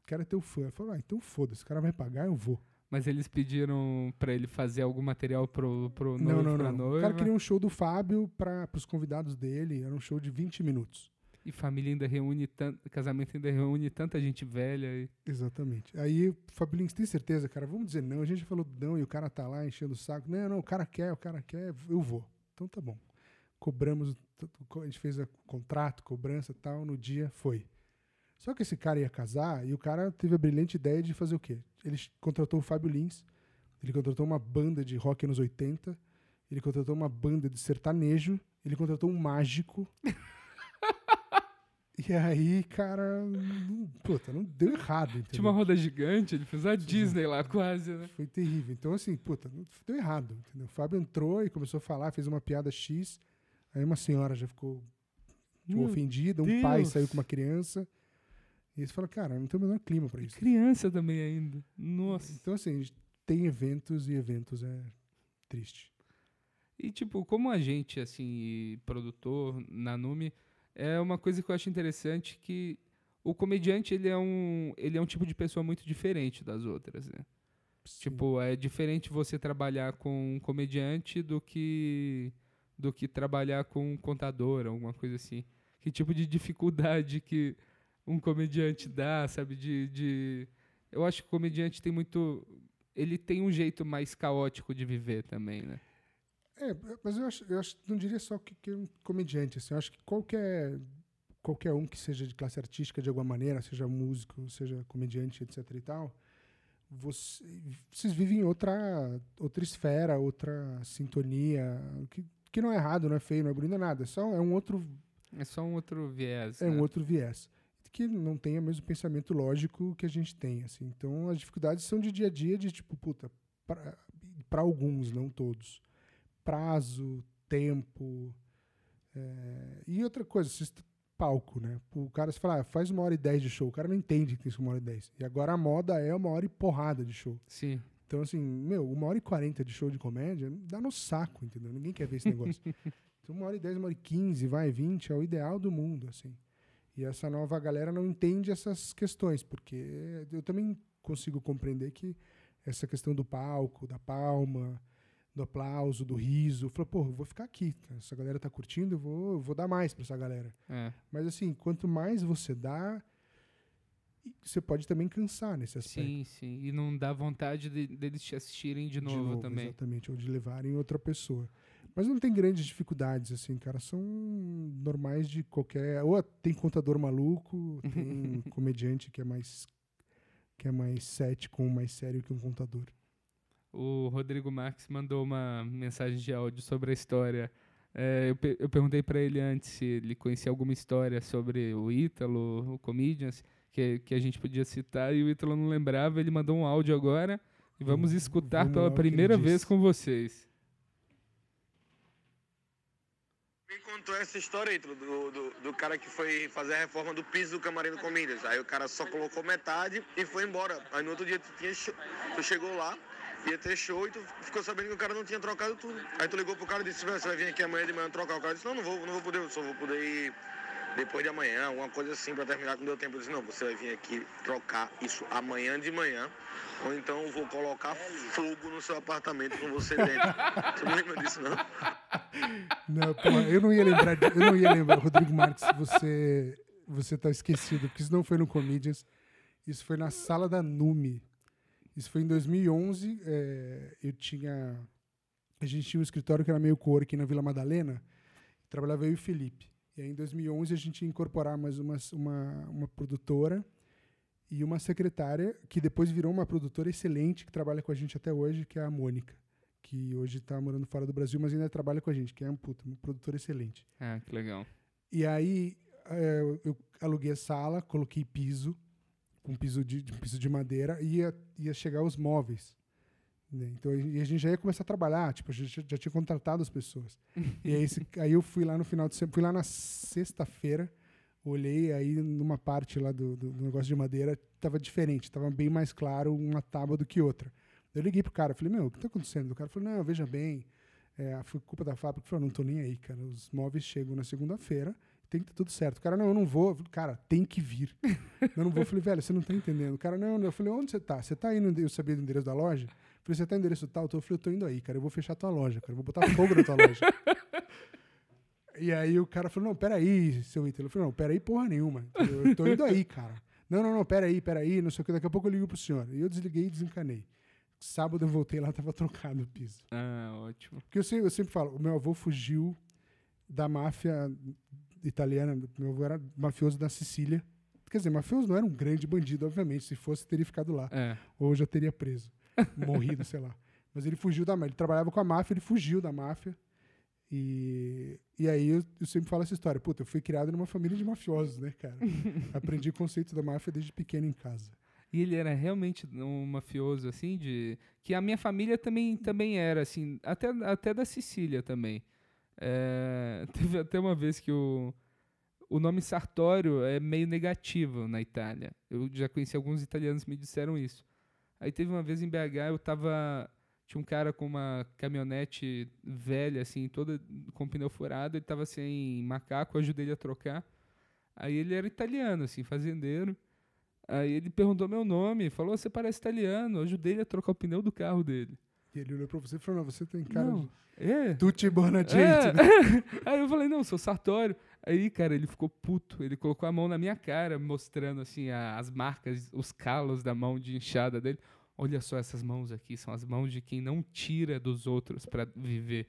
O cara é teu fã. Ele falou, ah, então foda-se, o cara vai pagar, eu vou. mas eles pediram pra ele fazer algum material pro, pro Não, noivo, não, pra não. noiva. O cara queria um show do Fábio para os convidados dele. Era um show de 20 minutos. E família ainda reúne tanto, casamento ainda reúne tanta gente velha. E... Exatamente. Aí Fábio Lins, tem certeza, cara? Vamos dizer não. A gente falou não e o cara tá lá enchendo o saco. Não, não, o cara quer, o cara quer, eu vou. Então tá bom. Cobramos, a gente fez o contrato, cobrança e tal. No dia foi. Só que esse cara ia casar e o cara teve a brilhante ideia de fazer o quê? Ele contratou o Fábio Lins, ele contratou uma banda de rock anos 80, ele contratou uma banda de sertanejo, ele contratou um mágico. [laughs] e aí, cara, não, puta, não deu errado, entendeu? Tinha uma roda gigante, ele fez a Disney lá quase, né? Foi terrível. Então, assim, puta, não- deu errado, entendeu? O Fábio entrou e começou a falar, fez uma piada X, aí uma senhora já ficou tipo, Meu ofendida, um pai Deus. saiu com uma criança. E eles falaram, cara, não tem o menor clima pra isso. Criança também ainda. Nossa. Então, assim, a gente tem eventos e eventos é triste. E, tipo, como agente, assim, e produtor na Nume, é uma coisa que eu acho interessante que o comediante, ele é um, ele é um tipo de pessoa muito diferente das outras, né? Tipo, é diferente você trabalhar com um comediante do que do que trabalhar com um contador, alguma coisa assim. Que tipo de dificuldade que um comediante dá, sabe? De, de... Eu acho que o comediante tem muito... Ele tem um jeito mais caótico de viver também, né? É, mas eu acho, eu acho, não diria só que, que é um comediante, assim, eu acho que qualquer, qualquer um que seja de classe artística de alguma maneira, seja músico, seja comediante, etc e tal, você, vocês vivem em outra, outra esfera, outra sintonia, que, que não é errado, não é feio, não é bonito, não é nada, é só é um outro, É só um outro viés. é né? um outro viés que não tem o mesmo pensamento lógico que a gente tem, assim. Então as dificuldades são de dia a dia, de tipo, puta, para alguns, não todos prazo, tempo. é, E outra coisa, palco, né? O cara se fala, ah, faz uma hora e dez de show. O cara não entende que tem isso uma hora e dez. E agora a moda é uma hora e porrada de show. Sim. Então, assim, meu, uma hora e quarenta de show de comédia dá no saco, entendeu? Ninguém quer ver esse negócio. [laughs] então, uma hora e dez, uma hora e quinze, vai, vinte, é o ideal do mundo, assim. E essa nova galera não entende essas questões, porque eu também consigo compreender que essa questão do palco, da palma, do aplauso, do riso, falou, pô, vou ficar aqui. Essa galera tá curtindo, eu vou, vou dar mais pra essa galera. É. Mas assim, quanto mais você dá, você pode também cansar nesse aspecto. Sim, sim. E não dá vontade de- deles te assistirem de novo, também. Exatamente, ou de levarem outra pessoa. Mas não tem grandes dificuldades, assim, cara. São normais de qualquer. Ou tem contador maluco, [laughs] tem comediante que é mais. que é mais cético mais sério que um contador. O Rodrigo Marques mandou uma mensagem de áudio sobre a história. É, eu, pe- eu perguntei pra ele antes se ele conhecia alguma história sobre o Ítalo, o Comedians, que, que a gente podia citar, e o Ítalo não lembrava. Ele mandou um áudio agora e vamos Vamos- escutar vamos lá pela primeira vez com vocês. Me contou essa história aí, do, do, do cara que foi fazer a reforma do piso do camarim do Comedians. Aí o cara só colocou metade e foi embora. Aí no outro dia tu, tinha tu chegou lá, ia ter show e tu ficou sabendo que o cara não tinha trocado tudo. Aí tu ligou pro cara e disse, "Véi, você vai vir aqui amanhã de manhã trocar. O cara disse, não, não vou, não vou poder, eu só vou poder ir depois de amanhã, alguma coisa assim pra terminar com deu tempo. Eu disse, não, você vai vir aqui trocar isso amanhã de manhã. Ou então eu vou colocar fogo no seu apartamento com você dentro. [laughs] tu não lembra disso, não? Não, porra, eu não ia lembrar. eu não ia lembrar, Rodrigo Marques, você, você tá esquecido, porque isso não foi no Comedians. Isso foi na sala da Nume. Isso foi em 2011. é, eu tinha. A gente tinha um escritório que era meio cor aqui na Vila Madalena. Trabalhava eu e o Felipe. E aí, em 2011, a gente ia incorporar mais uma, uma, uma produtora e uma secretária, que depois virou uma produtora excelente, que trabalha com a gente até hoje, que é a Mônica. Que hoje está morando fora do Brasil, mas ainda trabalha com a gente, que é um puta, uma produtora excelente. Ah, que legal. E aí eh, eu aluguei a sala, coloquei piso, um piso de, de- piso de madeira, ia, ia chegar os móveis. né? Então e a gente já ia começar a trabalhar, tipo, a gente já, tinha contratado as pessoas. e aí, aí eu fui lá no final de fui lá na sexta-feira, olhei aí numa parte lá do, do- do negócio de madeira, tava diferente, tava bem mais claro uma tábua do que outra. Eu liguei pro cara, falei, meu, o que tá acontecendo? O cara falou, não, veja bem, é, foi culpa da fábrica. Eu não tô nem aí, cara. Os móveis chegam na segunda-feira, tem que estar tudo certo. O cara, não, eu não vou. Cara, tem que vir. eu não vou. Eu falei, velho, você não tá entendendo. O cara, não, não. Eu falei, onde você tá? Você tá no eu sabia do endereço da loja? Eu falei, você tá no endereço tal? Eu falei, eu tô indo aí, cara. Eu vou fechar tua loja, cara. Eu vou botar fogo na tua loja. E aí o cara falou, não, peraí, seu Ítalo. Eu falei, não, peraí porra nenhuma. Eu tô indo aí, cara. Não, não, não, peraí, peraí, não sei o que. Daqui a pouco eu ligo pro senhor. E eu desliguei e desencanei. Sábado eu voltei lá, tava trocado o piso. Ah, ótimo. Porque eu sempre, eu sempre falo, o meu avô fugiu da máfia italiana. Meu avô era mafioso da Sicília. Quer dizer, mafioso não era um grande bandido, obviamente. Se fosse, teria ficado lá. É. Ou já teria preso. [laughs] Morrido, sei lá. Mas ele fugiu da máfia. Ele trabalhava com a máfia, ele fugiu da máfia. E, e aí eu, eu sempre falo essa história. Puta, eu fui criado numa família de mafiosos, né, cara? [laughs] Aprendi conceitos da máfia desde pequeno em casa. E ele era realmente um mafioso, assim, de. Que a minha família também, também era, assim, até, até da Sicília também. É, [laughs] teve até uma vez que o, o nome Sartório é meio negativo na Itália. Eu já conheci alguns italianos que me disseram isso. Aí teve uma vez em BH, eu tava. Tinha um cara com uma caminhonete velha, assim, toda com pneu furado, ele tava sem macaco, eu ajudei ele a trocar. Aí ele era italiano, assim, fazendeiro. Aí ele perguntou meu nome, falou: Você parece italiano. Eu ajudei ele a trocar o pneu do carro dele. E ele olhou pra você e falou: Não, você tem cara Não, de. é. Tutti buona gente, É. né? [laughs] Aí eu falei, não, sou Sartório. Aí, cara, ele ficou puto. Ele colocou a mão na minha cara, mostrando, assim, a- as marcas, os calos da mão de inchada dele. Olha só essas mãos aqui, são as mãos de quem não tira dos outros pra viver.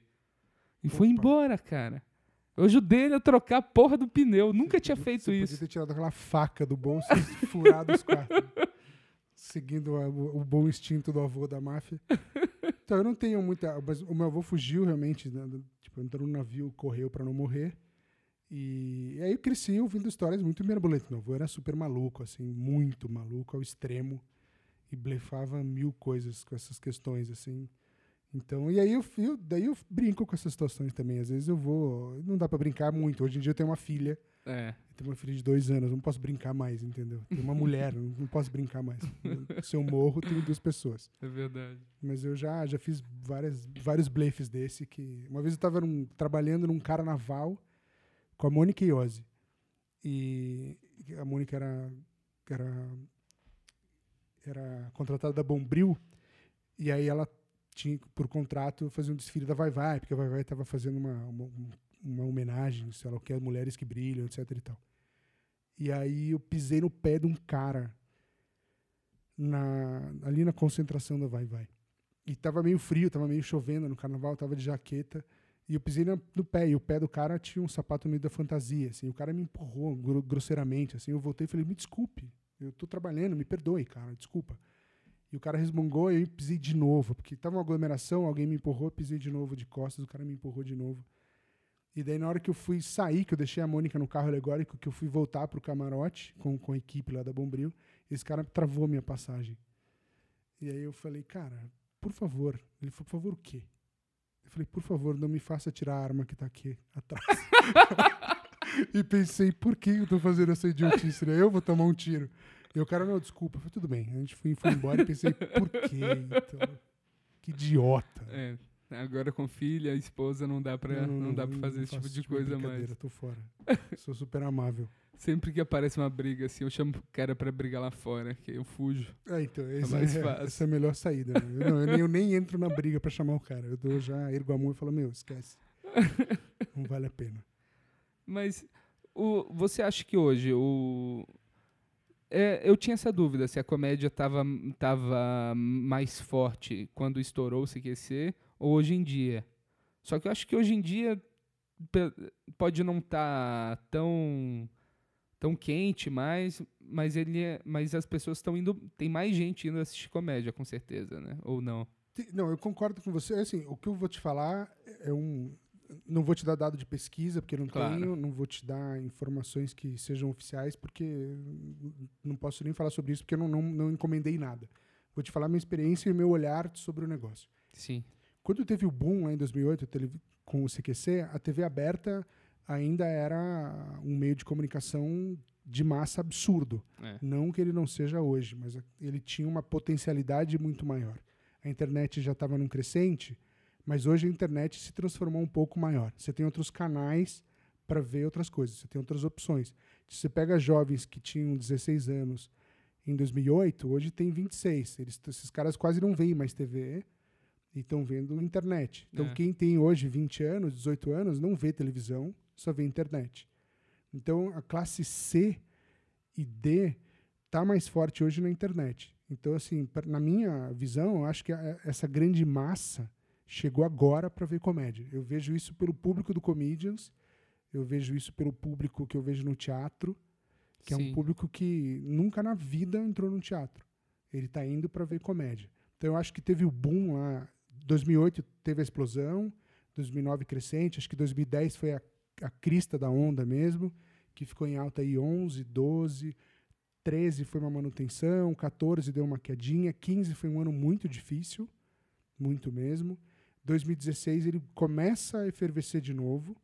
E foi Opa. embora, cara. Eu ajudei ele a trocar a porra do pneu. Nunca tinha feito você isso. Podia ter tirado aquela faca do bolso e furado os quatro. [laughs] Seguindo a- o, o bom instinto do avô da máfia. [laughs] Então, eu não tenho muita. Mas o meu avô fugiu realmente. né, tipo, entrou no navio, correu pra não morrer. E, e aí eu cresci ouvindo histórias muito mirabolantes. Meu avô era super maluco, assim, muito maluco ao extremo. E blefava mil coisas com essas questões, assim. Então, e aí eu, eu- daí eu brinco com essas situações também. Às vezes eu vou. Não dá pra brincar muito. Hoje em dia eu tenho uma filha. É. Tenho uma filha de dois anos, não posso brincar mais, entendeu? Tenho uma mulher, não, posso brincar mais. Se eu morro, tenho duas pessoas. É verdade. Mas eu já, já fiz várias, vários blefes desse que... Uma vez eu estava trabalhando num carnaval com a Mônica Iose. E a Mônica era, era, era contratada da Bombril e aí ela tinha, por contrato, fazer um desfile da Vai Vai, porque a Vai Vai estava fazendo uma, uma, uma homenagem, sei lá o que, mulheres que brilham, etc e tal. E aí eu pisei no pé de um cara na, ali na concentração da Vai Vai. E tava meio frio, tava meio chovendo no carnaval, tava de jaqueta. E eu pisei no pé, e o pé do cara tinha um sapato meio da fantasia, assim. O cara me empurrou gro- grosseiramente, assim. Eu voltei e falei, me desculpe, eu tô trabalhando, me perdoe, cara, desculpa. E o cara resmungou e eu pisei de novo, porque tava uma aglomeração, alguém me empurrou, pisei de novo de costas, o cara me empurrou de novo. E daí na hora que eu fui sair, que eu deixei a Mônica no carro alegórico, que eu fui voltar pro camarote com, com a equipe lá da Bombril, esse cara travou a minha passagem. E aí eu falei, cara, por favor. Ele falou, por favor, o quê? Eu falei, por favor, não me faça tirar a arma que tá aqui atrás. [laughs] e pensei, por que eu tô fazendo essa idiotice? né? Eu vou tomar um tiro. E o cara, não, desculpa. Eu falei, tudo bem. A gente foi, foi embora e pensei, por quê? Então, que idiota. É. Agora com filha, esposa, não dá pra, não, dá pra fazer esse tipo faço de coisa mais. tô fora. [laughs] Sou super amável. Sempre que aparece uma briga assim, eu chamo o cara pra brigar lá fora, que eu fujo. É, então, esse mais é, fácil. essa é a melhor saída. né? Eu, não, eu nem, eu nem [laughs] entro na briga pra chamar o cara. Eu dou já, ergo a mão e falo, meu, esquece. [laughs] Não vale a pena. Mas o, você acha que hoje o, É, eu tinha essa dúvida se a comédia estava tava mais forte quando estourou o CQC hoje em dia. Só que eu acho que hoje em dia pode não estar tão tão quente mais, mas ele é- mas as pessoas estão indo, tem mais gente indo assistir comédia com certeza, né? Ou não? Não, eu concordo com você. Assim, o que eu vou te falar é um. Não vou te dar dado de pesquisa, porque não Claro. tenho. Não vou te dar informações que sejam oficiais, porque não posso nem falar sobre isso, porque eu não, não, não encomendei nada. Vou te falar minha experiência e meu olhar sobre o negócio. Sim. Quando teve o boom lá em 2008 a televi- com o CQC, a TV aberta ainda era um meio de comunicação de massa absurdo. É. Não que ele não seja hoje, mas ele tinha uma potencialidade muito maior. A internet já estava num crescente, mas hoje a internet se transformou um pouco maior. Você tem outros canais para ver outras coisas, você tem outras opções. Se você pega jovens que tinham 16 anos em 2008, hoje tem 26. Eles, esses caras quase não veem mais TV e estão vendo internet. Então, É. quem tem hoje 20 anos, 18 anos, não vê televisão, só vê internet. Então, a classe C e D tá mais forte hoje na internet. Então, assim, na minha visão, eu acho que a- essa grande massa chegou agora para ver comédia. Eu vejo isso pelo público do Comedians, eu vejo isso pelo público que eu vejo no teatro, que é Sim. um público que nunca na vida entrou no teatro. Ele está indo para ver comédia. Então, eu acho que teve o boom lá. 2008 teve a explosão, 2009 crescente, acho que 2010 foi a, a crista da onda mesmo, que ficou em alta aí 11, 12, 13 foi uma manutenção, 14 deu uma quedinha, 15 foi um ano muito difícil, muito mesmo. 2016 ele começa a efervescer de novo,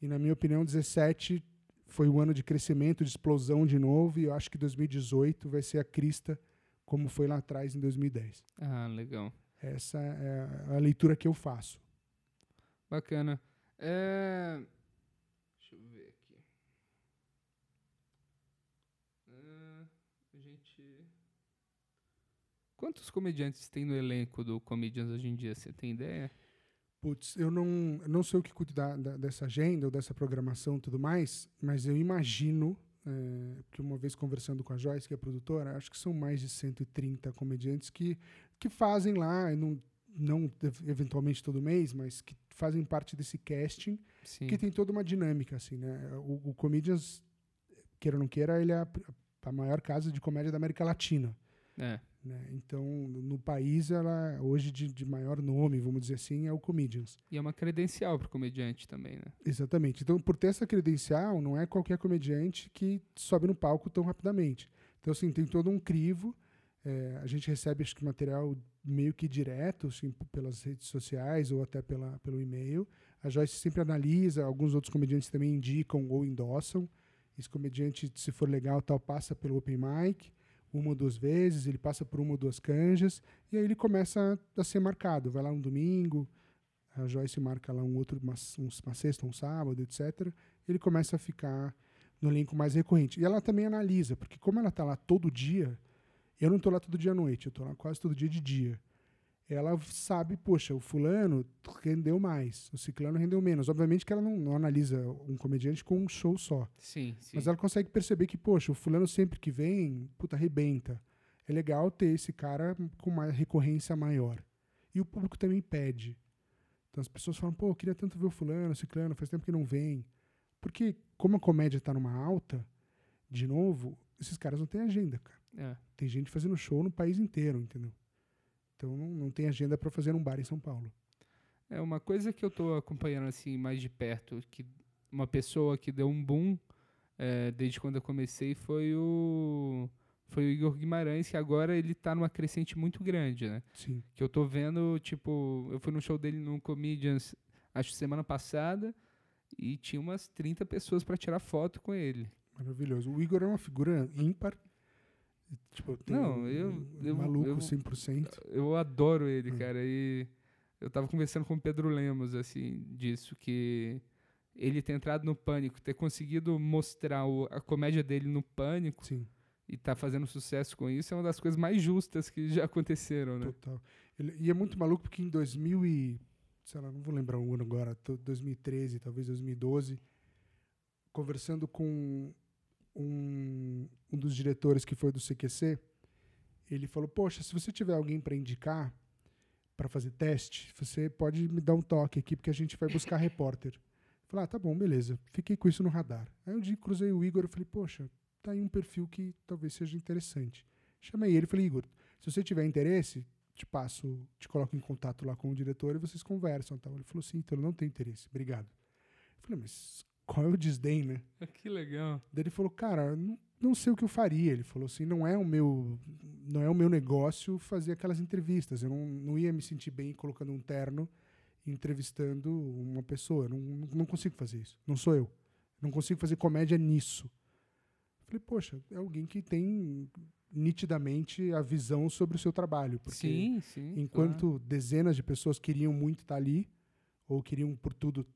e na minha opinião 17 foi o ano de crescimento, de explosão de novo, e eu acho que 2018 vai ser a crista como foi lá atrás em 2010. Ah, legal. Essa é a leitura que eu faço. Bacana. É... Deixa eu ver aqui. Ah, a gente... Quantos comediantes tem no elenco do Comedians hoje em dia? Você tem ideia? Putz, eu não, não sei o que cuido da, da- dessa agenda ou dessa programação e tudo mais, mas eu imagino é, que uma vez conversando com a Joyce, que é a produtora, acho que são mais de 130 comediantes que, que fazem lá, não, não ev- eventualmente todo mês, mas que fazem parte desse casting, Sim. que tem toda uma dinâmica, assim, né? O, o Comedians, queira ou não queira, ele é a, a maior casa de comédia da América Latina. É. Né? Então, no país, ela hoje de, de maior nome, vamos dizer assim, é o Comedians. E é uma credencial pro comediante também, né? Exatamente. Então, por ter essa credencial, não é qualquer comediante que sobe no palco tão rapidamente. Então, assim, tem todo um crivo. É, a gente recebe, acho que, material meio que direto, assim, pelas redes sociais ou até pela, pelo e-mail. A Joyce sempre analisa, alguns outros comediantes também indicam ou endossam. Esse comediante, se for legal, tal, passa pelo open mic uma ou duas vezes, ele passa por uma ou duas canjas, e aí ele começa a ser marcado. Vai lá um domingo, a Joyce marca lá um outro, uma, um- uma sexta, um sábado, etc. Ele começa a ficar no elenco mais recorrente. E ela também analisa, porque como ela está lá todo dia, eu não estou lá todo dia à noite, eu estou lá quase todo dia de dia. Ela sabe, poxa, o fulano rendeu mais, o ciclano rendeu menos. Obviamente que ela não, não analisa um comediante com um show só. Sim, sim. Mas ela consegue perceber que, poxa, o fulano sempre que vem, puta, arrebenta. É legal ter esse cara com uma recorrência maior. E o público também pede. Então as pessoas falam, pô, eu queria tanto ver o fulano, o ciclano, faz tempo que não vem. Porque como a comédia tá numa alta, de novo, esses caras não têm agenda, cara. É. Tem gente fazendo show no país inteiro, entendeu? Então não, não tem agenda para fazer num bar em São Paulo. É uma coisa que eu tô acompanhando assim mais de perto, que uma pessoa que deu um boom é, desde quando eu comecei foi o foi o Igor Guimarães, que agora ele tá numa crescente muito grande, né? Sim. Que eu tô vendo, tipo, eu fui no show dele no Comedians, acho semana passada, e tinha umas 30 pessoas para tirar foto com ele. Maravilhoso. O Igor é uma figura ímpar. Tipo, tem Não, eu- um eu- maluco eu- 100%. Eu adoro ele, Hum. cara. E eu tava conversando com o Pedro Lemos, assim, disso, que ele ter entrado no pânico, ter conseguido mostrar o- a comédia dele no pânico Sim. e tá fazendo sucesso com isso é uma das coisas mais justas que já aconteceram, né? Total. Ele- e é muito maluco porque em 2000 e, sei lá, não vou lembrar o ano agora, tô- 2013, talvez 2012, conversando com um, um dos diretores que foi do CQC, ele falou: Poxa, se você tiver alguém para indicar para fazer teste, você pode me dar um toque aqui, porque a gente vai buscar repórter. Falei: Ah, tá bom, beleza. Fiquei com isso no radar. Aí um dia cruzei o Igor e falei: Poxa, tá aí um perfil que talvez seja interessante. Chamei ele e falei: Igor, se você tiver interesse, te passo, te coloco em contato lá com o diretor e vocês conversam. Tal. Ele falou: Sim, então eu não tenho interesse, obrigado. Eu falei: Mas qual é o desdém, né? [laughs] Que legal. Daí ele falou, cara, não, não sei o que eu faria. Ele falou assim, não é o meu, não é o meu negócio fazer aquelas entrevistas. Eu não, não ia me sentir bem colocando um terno entrevistando uma pessoa. Eu não, não consigo fazer isso. Não sou eu. Não consigo fazer comédia nisso. Falei, poxa, é alguém que tem nitidamente a visão sobre o seu trabalho. Porque sim, sim. enquanto claro. dezenas de pessoas queriam muito estar ali, ou queriam por tudo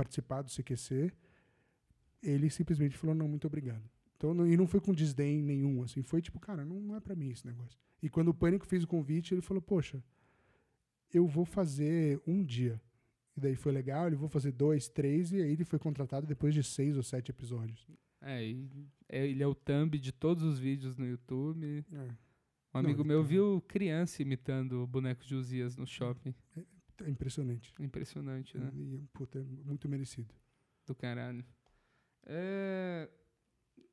participar do CQC, ele simplesmente falou, não, muito obrigado. Então, não, e não foi com desdém nenhum, assim, foi tipo, cara, não, não é para mim esse negócio. E quando o Pânico fez o convite, ele falou, poxa, eu vou fazer um dia. E daí foi legal, ele vou fazer dois, três, e aí ele foi contratado depois de seis ou sete episódios. É, ele é o thumb de todos os vídeos no YouTube. É. Um amigo não, meu tá... viu criança imitando o boneco de Uzias no shopping. É, é impressionante. Impressionante, né? E, puta, é muito merecido. Do caralho. É,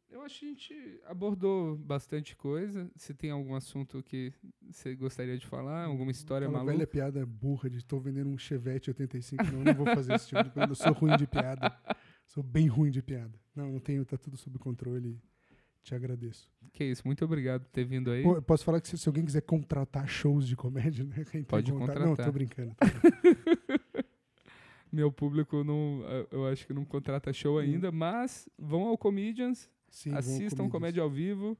eu acho que a gente abordou bastante coisa. Se tem algum assunto que você gostaria de falar, alguma história Aquela maluca? velha piada burra de estou vendendo um Chevette 85. Não, não vou fazer esse tipo de coisa. Eu sou ruim de piada. Sou bem ruim de piada. Não, não tenho, tá tudo sob controle. Te agradeço. Que isso, muito obrigado por ter vindo aí. Pô, posso falar que se, se, alguém quiser contratar shows de comédia, né? [laughs] Pode contratar. Não, tô brincando. Tô brincando. [laughs] Meu público não, eu acho que não contrata show ainda, mas vão ao Comedians, Sim, assistam vão Comédia ao Vivo.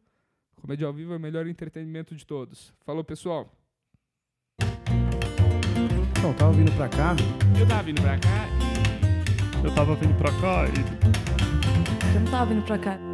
Comédia ao Vivo é o melhor entretenimento de todos. Falou, pessoal. Então, tava vindo pra cá. Eu tava vindo pra cá Eu tava vindo pra cá e Eu não tava vindo pra cá.